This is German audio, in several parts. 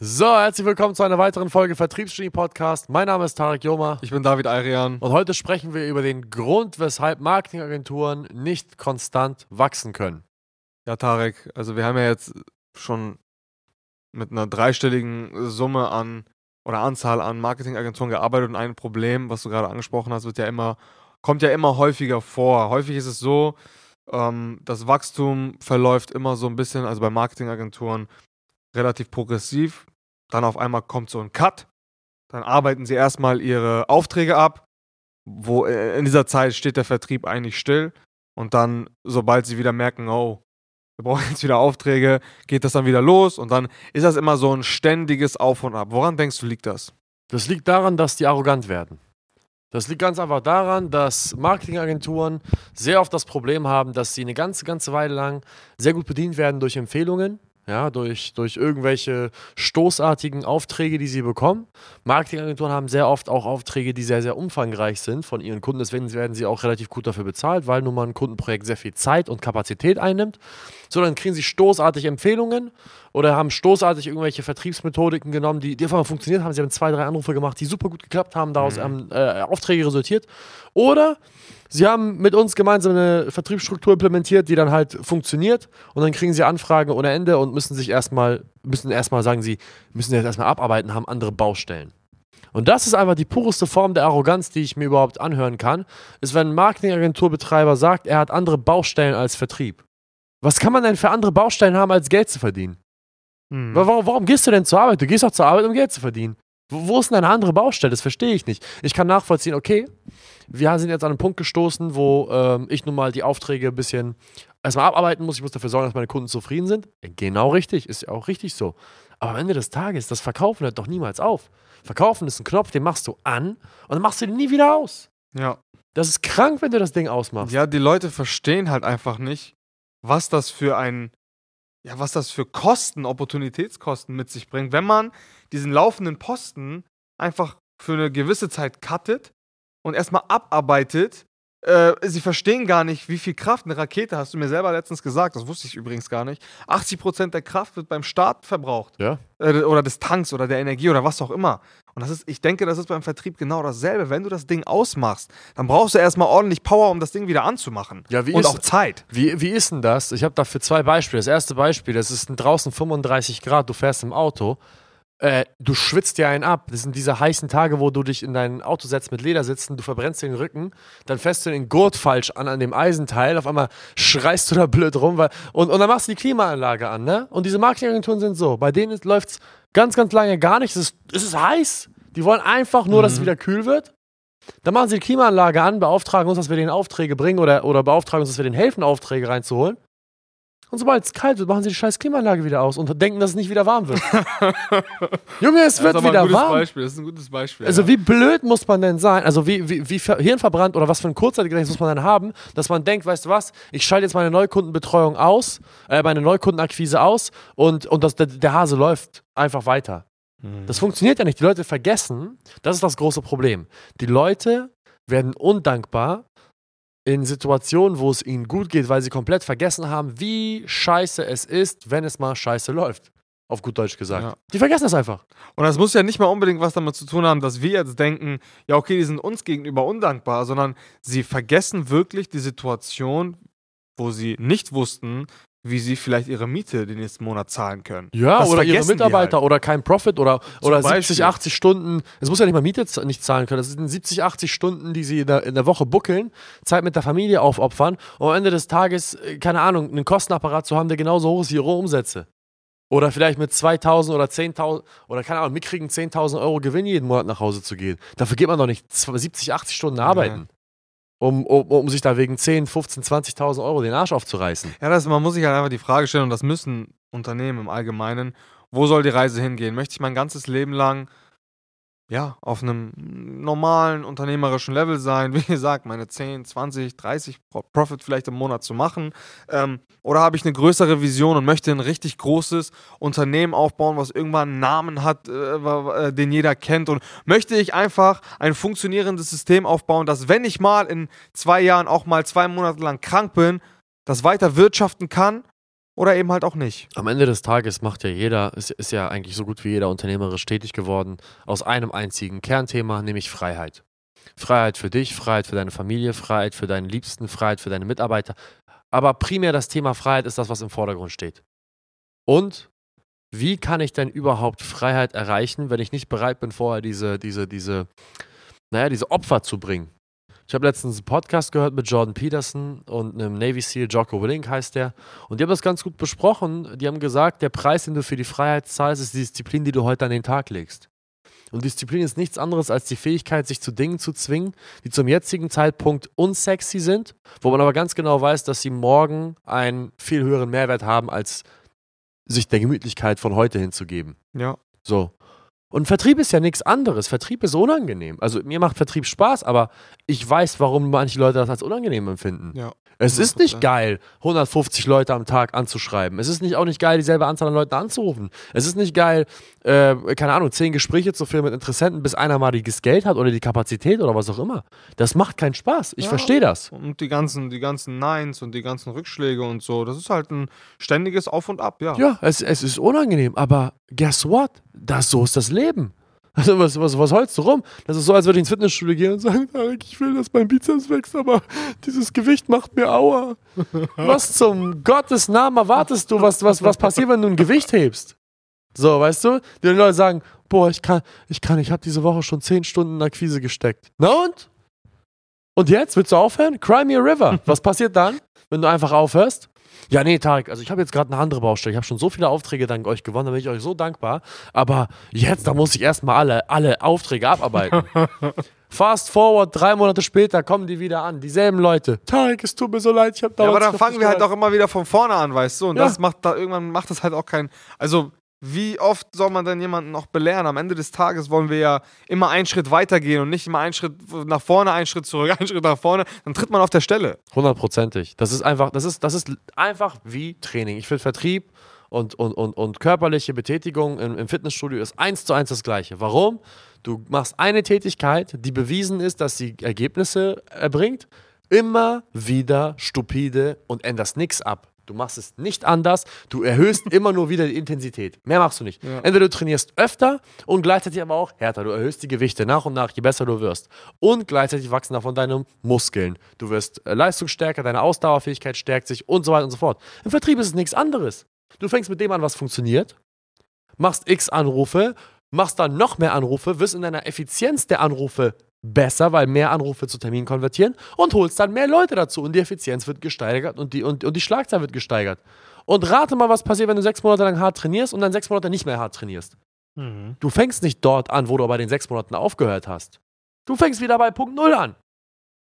So, herzlich willkommen zu einer weiteren Folge Vertriebsgenie Podcast. Mein Name ist Tarek Joma Ich bin David Ayrian. und heute sprechen wir über den Grund, weshalb Marketingagenturen nicht konstant wachsen können. Ja, Tarek, also wir haben ja jetzt schon mit einer dreistelligen Summe an oder Anzahl an Marketingagenturen gearbeitet und ein Problem, was du gerade angesprochen hast, wird ja immer, kommt ja immer häufiger vor. Häufig ist es so, ähm, das Wachstum verläuft immer so ein bisschen, also bei Marketingagenturen relativ progressiv. Dann auf einmal kommt so ein Cut. Dann arbeiten sie erstmal ihre Aufträge ab. Wo äh, in dieser Zeit steht der Vertrieb eigentlich still. Und dann, sobald sie wieder merken, oh, wir brauchen jetzt wieder Aufträge, geht das dann wieder los. Und dann ist das immer so ein ständiges Auf und Ab. Woran denkst du, liegt das? Das liegt daran, dass die arrogant werden. Das liegt ganz einfach daran, dass Marketingagenturen sehr oft das Problem haben, dass sie eine ganze, ganze Weile lang sehr gut bedient werden durch Empfehlungen, ja, durch, durch irgendwelche stoßartigen Aufträge, die sie bekommen. Marketingagenturen haben sehr oft auch Aufträge, die sehr, sehr umfangreich sind von ihren Kunden. Deswegen werden sie auch relativ gut dafür bezahlt, weil nun mal ein Kundenprojekt sehr viel Zeit und Kapazität einnimmt. So, dann kriegen sie stoßartig Empfehlungen oder haben stoßartig irgendwelche Vertriebsmethodiken genommen, die, die einfach mal funktioniert haben. Sie haben zwei, drei Anrufe gemacht, die super gut geklappt haben, daraus haben äh, Aufträge resultiert. Oder sie haben mit uns gemeinsam eine Vertriebsstruktur implementiert, die dann halt funktioniert und dann kriegen sie Anfragen ohne Ende und müssen sich erstmal, müssen erstmal sagen sie, müssen jetzt erstmal abarbeiten, haben andere Baustellen. Und das ist einfach die pureste Form der Arroganz, die ich mir überhaupt anhören kann, ist, wenn ein Marketingagenturbetreiber sagt, er hat andere Baustellen als Vertrieb. Was kann man denn für andere Baustellen haben, als Geld zu verdienen? Hm. Wa- Warum, warum gehst du denn zur Arbeit? Du gehst doch zur Arbeit, um Geld zu verdienen. Wo, wo ist denn eine andere Baustelle? Das verstehe ich nicht. Ich kann nachvollziehen, okay, wir sind jetzt an einen Punkt gestoßen, wo ähm, ich nun mal die Aufträge ein bisschen erstmal abarbeiten muss. Ich muss dafür sorgen, dass meine Kunden zufrieden sind. Genau richtig, ist ja auch richtig so. Aber am Ende des Tages, das Verkaufen hört doch niemals auf. Verkaufen ist ein Knopf, den machst du an und dann machst du den nie wieder aus. Ja. Das ist krank, wenn du das Ding ausmachst. Ja, die Leute verstehen halt einfach nicht, was das für ein, ja, was das für Kosten, Opportunitätskosten mit sich bringt, wenn man diesen laufenden Posten einfach für eine gewisse Zeit cuttet und erstmal abarbeitet. Äh, sie verstehen gar nicht, wie viel Kraft eine Rakete, hast du mir selber letztens gesagt, das wusste ich übrigens gar nicht. 80% der Kraft wird beim Start verbraucht. Ja. Äh, oder des Tanks oder der Energie oder was auch immer. Und das ist, ich denke, das ist beim Vertrieb genau dasselbe. Wenn du das Ding ausmachst, dann brauchst du erstmal ordentlich Power, um das Ding wieder anzumachen. Ja, Und ist- auch Zeit. Wie, wie ist denn das? Ich habe dafür zwei Beispiele. Das erste Beispiel, das ist draußen 35 Grad, du fährst im Auto, äh, du schwitzt dir einen ab. Das sind diese heißen Tage, wo du dich in dein Auto setzt mit Ledersitzen, du verbrennst den Rücken, dann fährst du den Gurt falsch an an dem Eisenteil, auf einmal schreist du da blöd rum weil, und, und dann machst du die Klimaanlage an. Ne? Und diese Marketingagenturen sind so, bei denen läuft es ganz, ganz lange gar nicht. Es ist, es ist heiß. Die wollen einfach nur, dass es wieder kühl wird. Dann machen sie die Klimaanlage an, beauftragen uns, dass wir denen Aufträge bringen oder, oder beauftragen uns, dass wir denen helfen, Aufträge reinzuholen. Und sobald es kalt wird, machen sie die scheiß Klimaanlage wieder aus und denken, dass es nicht wieder warm wird. Junge, es wird wieder ein gutes warm. Beispiel. Das ist ein gutes Beispiel. Also ja. wie blöd muss man denn sein? Also wie, wie, wie ver- hirnverbrannt oder was für ein Kurzzeitgedächtnis muss man dann haben, dass man denkt, weißt du was, ich schalte jetzt meine Neukundenbetreuung aus, äh, meine Neukundenakquise aus und, und das, der, der Hase läuft einfach weiter. Hm. Das funktioniert ja nicht. Die Leute vergessen, das ist das große Problem. Die Leute werden undankbar in Situationen, wo es ihnen gut geht, weil sie komplett vergessen haben, wie scheiße es ist, wenn es mal scheiße läuft. Auf gut Deutsch gesagt. Ja. Die vergessen das einfach. Und das muss ja nicht mal unbedingt was damit zu tun haben, dass wir jetzt denken, ja, okay, die sind uns gegenüber undankbar, sondern sie vergessen wirklich die Situation, wo sie nicht wussten, wie sie vielleicht ihre Miete den nächsten Monat zahlen können. Ja, Das oder ihre Mitarbeiter halt. oder kein Profit oder, oder 70, Beispiel. 80 Stunden. Es muss ja nicht mal Miete nicht zahlen können. Das sind 70, 80 Stunden, die sie in der, in der Woche buckeln, Zeit mit der Familie aufopfern und am Ende des Tages, äh, keine Ahnung, einen Kostenapparat zu haben, der genauso hoch ist wie ihre Umsätze. Oder vielleicht mit 2000 oder 10.000 oder keine Ahnung, mitkriegen 10.000 Euro Gewinn jeden Monat nach Hause zu gehen. Dafür geht man doch nicht 70, 80 Stunden arbeiten, um, um, um sich da wegen 10, 15, 20.000 Euro den Arsch aufzureißen. Ja, das, man muss sich halt einfach die Frage stellen, und das müssen Unternehmen im Allgemeinen, wo soll die Reise hingehen? Möchte ich mein ganzes Leben lang ja, auf einem normalen unternehmerischen Level sein, wie gesagt, meine 10, 20, 30 Pro- Profit vielleicht im Monat zu machen? Ähm, oder habe ich eine größere Vision und möchte ein richtig großes Unternehmen aufbauen, was irgendwann einen Namen hat, äh, äh, den jeder kennt? Und möchte ich einfach ein funktionierendes System aufbauen, dass wenn ich mal in zwei Jahren auch mal zwei Monate lang krank bin, das weiter wirtschaften kann oder eben halt auch nicht. Am Ende des Tages macht ja jeder, ist, ist ja eigentlich so gut wie jeder unternehmerisch tätig geworden, aus einem einzigen Kernthema, nämlich Freiheit. Freiheit für dich, Freiheit für deine Familie, Freiheit für deinen Liebsten, Freiheit für deine Mitarbeiter. Aber primär das Thema Freiheit ist das, was im Vordergrund steht. Und wie kann ich denn überhaupt Freiheit erreichen, wenn ich nicht bereit bin, vorher diese, diese, diese, naja, diese Opfer zu bringen? Ich habe letztens einen Podcast gehört mit Jordan Peterson und einem Navy SEAL, Jocko Willink heißt der. Und die haben das ganz gut besprochen. Die haben gesagt, der Preis, den du für die Freiheit zahlst, ist die Disziplin, die du heute an den Tag legst. Und Disziplin ist nichts anderes als die Fähigkeit, sich zu Dingen zu zwingen, die zum jetzigen Zeitpunkt unsexy sind, wo man aber ganz genau weiß, dass sie morgen einen viel höheren Mehrwert haben, als sich der Gemütlichkeit von heute hinzugeben. Ja. So. Und Vertrieb ist ja nichts anderes. Vertrieb ist unangenehm. Also mir macht Vertrieb Spaß, aber ich weiß, warum manche Leute das als unangenehm empfinden. Ja. Es ist nicht 100%. geil, 150 Leute am Tag anzuschreiben. Es ist nicht auch nicht geil, dieselbe Anzahl an Leuten anzurufen. Es ist nicht geil, äh, keine Ahnung, zehn Gespräche zu führen mit Interessenten, bis einer mal das Geld hat oder die Kapazität oder was auch immer. Das macht keinen Spaß. Ich Ja. verstehe das. Und die ganzen, die ganzen Neins und die ganzen Rückschläge und so, das ist halt ein ständiges Auf und Ab, ja. Ja, es, es ist unangenehm, aber guess what? Das, so ist das Leben. Also was, was, was heulst du rum? Das ist so, als würde ich ins Fitnessstudio gehen und sagen, Tarek, ich will, dass mein Bizeps wächst, aber dieses Gewicht macht mir Aua. Was zum Gottes Namen erwartest du, was, was, was passiert, wenn du ein Gewicht hebst? So, weißt du? Die Leute sagen, boah, ich kann, ich kann, ich habe diese Woche schon 10 Stunden in Akquise gesteckt. Na und? Und jetzt? Willst du aufhören? Cry me a river. Was passiert dann, wenn du einfach aufhörst? Ja, nee, Tarek, also ich habe jetzt gerade eine andere Baustelle. Ich habe schon so viele Aufträge dank euch gewonnen, da bin ich euch so dankbar. Aber jetzt, da muss ich erstmal alle, alle Aufträge abarbeiten. Fast forward, drei Monate später kommen die wieder an. Dieselben Leute. Tarek, es tut mir so leid, ich habe Ja, dauernd aber dann fangen wir halt auch immer wieder von vorne an, weißt du? Und Ja. das macht da irgendwann macht das halt auch kein. Also, wie oft soll man denn jemanden noch belehren? Am Ende des Tages wollen wir ja immer einen Schritt weitergehen und nicht immer einen Schritt nach vorne, einen Schritt zurück, einen Schritt nach vorne. Dann tritt man auf der Stelle. Hundertprozentig. Das ist einfach, das ist, das ist einfach wie Training. Ich finde Vertrieb und, und, und, und körperliche Betätigung im, im Fitnessstudio ist eins zu eins das gleiche. Warum? Du machst eine Tätigkeit, die bewiesen ist, dass sie Ergebnisse erbringt, immer wieder stupide und änderst nichts ab. Du machst es nicht anders, du erhöhst immer nur wieder die Intensität. Mehr machst du nicht. Ja. Entweder du trainierst öfter und gleichzeitig aber auch härter. Du erhöhst die Gewichte nach und nach, je besser du wirst. Und gleichzeitig wachsen davon deine Muskeln. Du wirst äh, leistungsstärker, deine Ausdauerfähigkeit stärkt sich und so weiter und so fort. Im Vertrieb ist es nichts anderes. Du fängst mit dem an, was funktioniert, machst x Anrufe, machst dann noch mehr Anrufe, wirst in deiner Effizienz der Anrufe besser, weil mehr Anrufe zu Terminen konvertieren und holst dann mehr Leute dazu und die Effizienz wird gesteigert und die, und, und die Schlagzahl wird gesteigert. Und rate mal, was passiert, wenn du sechs Monate lang hart trainierst und dann sechs Monate nicht mehr hart trainierst. Du fängst nicht dort an, wo du bei den sechs Monaten aufgehört hast. Du fängst wieder bei Punkt Null an.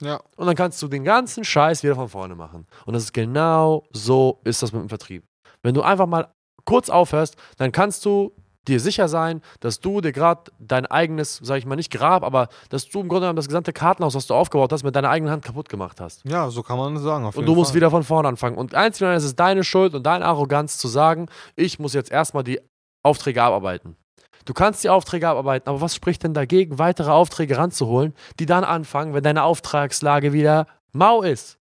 Ja. Und dann kannst du den ganzen Scheiß wieder von vorne machen. Und das ist genau so ist das mit dem Vertrieb. Wenn du einfach mal kurz aufhörst, dann kannst du dir sicher sein, dass du dir gerade dein eigenes, sag ich mal nicht Grab, aber dass du im Grunde genommen das gesamte Kartenhaus, was du aufgebaut hast, mit deiner eigenen Hand kaputt gemacht hast. Ja, so kann man sagen. Und du musst Fall. wieder von vorne anfangen. Und einzig und ist es deine Schuld und deine Arroganz zu sagen, ich muss jetzt erstmal die Aufträge abarbeiten. Du kannst die Aufträge abarbeiten, aber was spricht denn dagegen, weitere Aufträge ranzuholen, die dann anfangen, wenn deine Auftragslage wieder mau ist?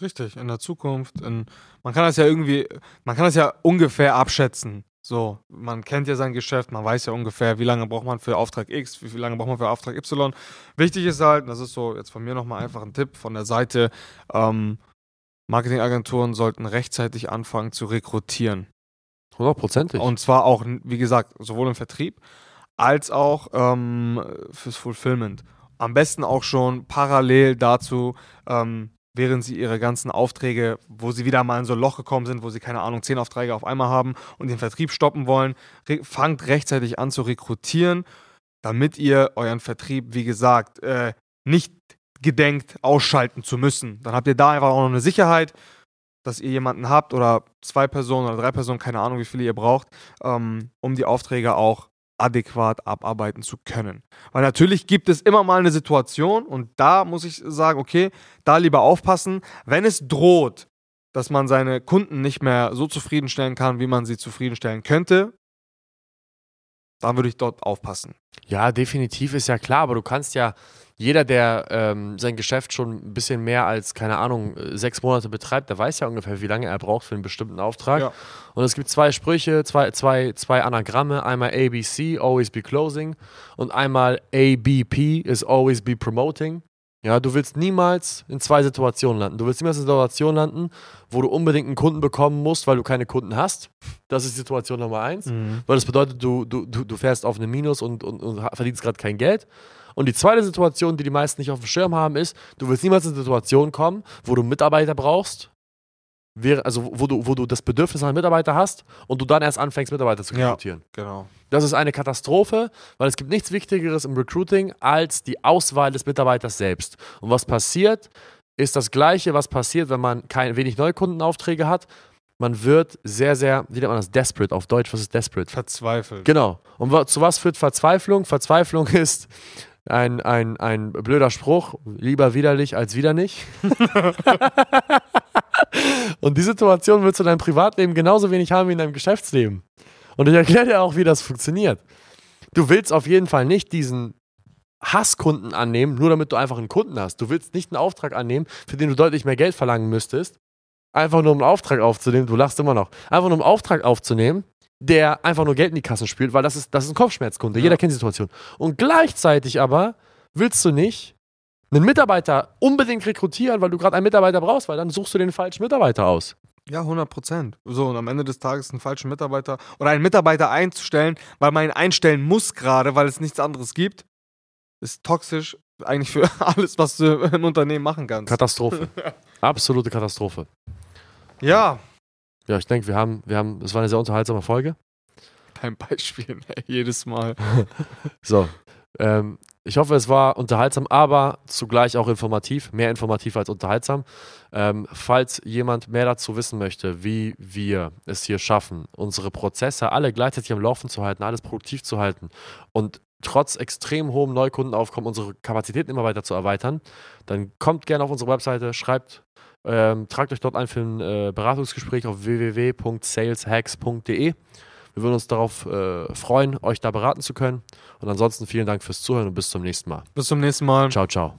Richtig, in der Zukunft. In, man kann das ja irgendwie, man kann das ja ungefähr abschätzen. So, man kennt ja sein Geschäft, man weiß ja ungefähr, wie lange braucht man für Auftrag X, wie, wie lange braucht man für Auftrag Y. Wichtig ist halt, das ist so jetzt von mir nochmal einfach ein Tipp von der Seite, ähm, Marketingagenturen sollten rechtzeitig anfangen zu rekrutieren. Hundertprozentig. Und zwar auch, wie gesagt, sowohl im Vertrieb als auch ähm, fürs Fulfillment. Am besten auch schon parallel dazu, ähm, während sie ihre ganzen Aufträge, wo sie wieder mal in so ein Loch gekommen sind, wo sie keine Ahnung, zehn Aufträge auf einmal haben und den Vertrieb stoppen wollen, fangt rechtzeitig an zu rekrutieren, damit ihr euren Vertrieb, wie gesagt, äh, nicht gedenkt ausschalten zu müssen. Dann habt ihr da einfach auch noch eine Sicherheit, dass ihr jemanden habt oder zwei Personen oder drei Personen, keine Ahnung, wie viele ihr braucht, ähm, um die Aufträge auch adäquat abarbeiten zu können. Weil natürlich gibt es immer mal eine Situation und da muss ich sagen, okay, da lieber aufpassen, wenn es droht, dass man seine Kunden nicht mehr so zufriedenstellen kann, wie man sie zufriedenstellen könnte, dann würde ich dort aufpassen. Ja, definitiv ist ja klar, aber du kannst ja, jeder, der ähm, sein Geschäft schon ein bisschen mehr als, keine Ahnung, äh, sechs Monate betreibt, der weiß ja ungefähr, wie lange er braucht für einen bestimmten Auftrag. Ja. Und es gibt zwei Sprüche, zwei, zwei, zwei Anagramme, einmal ABC, always be closing, und einmal ABP, is always be promoting. Ja, du willst niemals in zwei Situationen landen. Du willst niemals in einer Situation landen, wo du unbedingt einen Kunden bekommen musst, weil du keine Kunden hast. Das ist Situation Nummer eins. Weil das bedeutet, du, du, du du fährst auf eine Minus und, und, und verdienst gerade kein Geld. Und die zweite Situation, die die meisten nicht auf dem Schirm haben, ist, du willst niemals in eine Situation kommen, wo du Mitarbeiter brauchst, also wo du, wo du das Bedürfnis einem Mitarbeiter hast und du dann erst anfängst, Mitarbeiter zu Ja. rekrutieren. Genau. Das ist eine Katastrophe, weil es gibt nichts Wichtigeres im Recruiting als die Auswahl des Mitarbeiters selbst. Und was passiert, ist das Gleiche, was passiert, wenn man kein, wenig Neukundenaufträge hat. Man wird sehr, sehr, wie nennt man das? Desperate auf Deutsch. Was ist desperate? Verzweifelt. Genau. Und zu was führt Verzweiflung? Verzweiflung ist ein, ein, ein blöder Spruch, lieber widerlich als wieder nicht. Und die Situation willst du in deinem Privatleben genauso wenig haben wie in deinem Geschäftsleben. Und ich erkläre dir auch, wie das funktioniert. Du willst auf jeden Fall nicht diesen Hasskunden annehmen, nur damit du einfach einen Kunden hast. Du willst nicht einen Auftrag annehmen, für den du deutlich mehr Geld verlangen müsstest. Einfach nur um einen Auftrag aufzunehmen, du lachst immer noch. Einfach nur um einen Auftrag aufzunehmen, der einfach nur Geld in die Kassen spült, weil das ist, das ist ein Kopfschmerzkunde. Ja. Jeder kennt die Situation. Und gleichzeitig aber willst du nicht einen Mitarbeiter unbedingt rekrutieren, weil du gerade einen Mitarbeiter brauchst, weil dann suchst du den falschen Mitarbeiter aus. Ja, 100 Prozent. So, und am Ende des Tages einen falschen Mitarbeiter oder einen Mitarbeiter einzustellen, weil man ihn einstellen muss gerade, weil es nichts anderes gibt, ist toxisch eigentlich für alles, was du im Unternehmen machen kannst. Katastrophe. Absolute Katastrophe. ja, Ja, ich denke, wir haben, wir haben, das war eine sehr unterhaltsame Folge. kein Beispiel, ey, jedes Mal. So. Ähm, ich hoffe, es war unterhaltsam, aber zugleich auch informativ. Mehr informativ als unterhaltsam. Ähm, falls jemand mehr dazu wissen möchte, wie wir es hier schaffen, unsere Prozesse alle gleichzeitig am Laufen zu halten, alles produktiv zu halten und trotz extrem hohem Neukundenaufkommen unsere Kapazitäten immer weiter zu erweitern, dann kommt gerne auf unsere Webseite, schreibt, ähm, tragt euch dort ein für ein äh, Beratungsgespräch auf www.saleshacks.de. Wir würden uns darauf äh, freuen, euch da beraten zu können. Und ansonsten vielen Dank fürs Zuhören und bis zum nächsten Mal. Bis zum nächsten Mal. Ciao, ciao.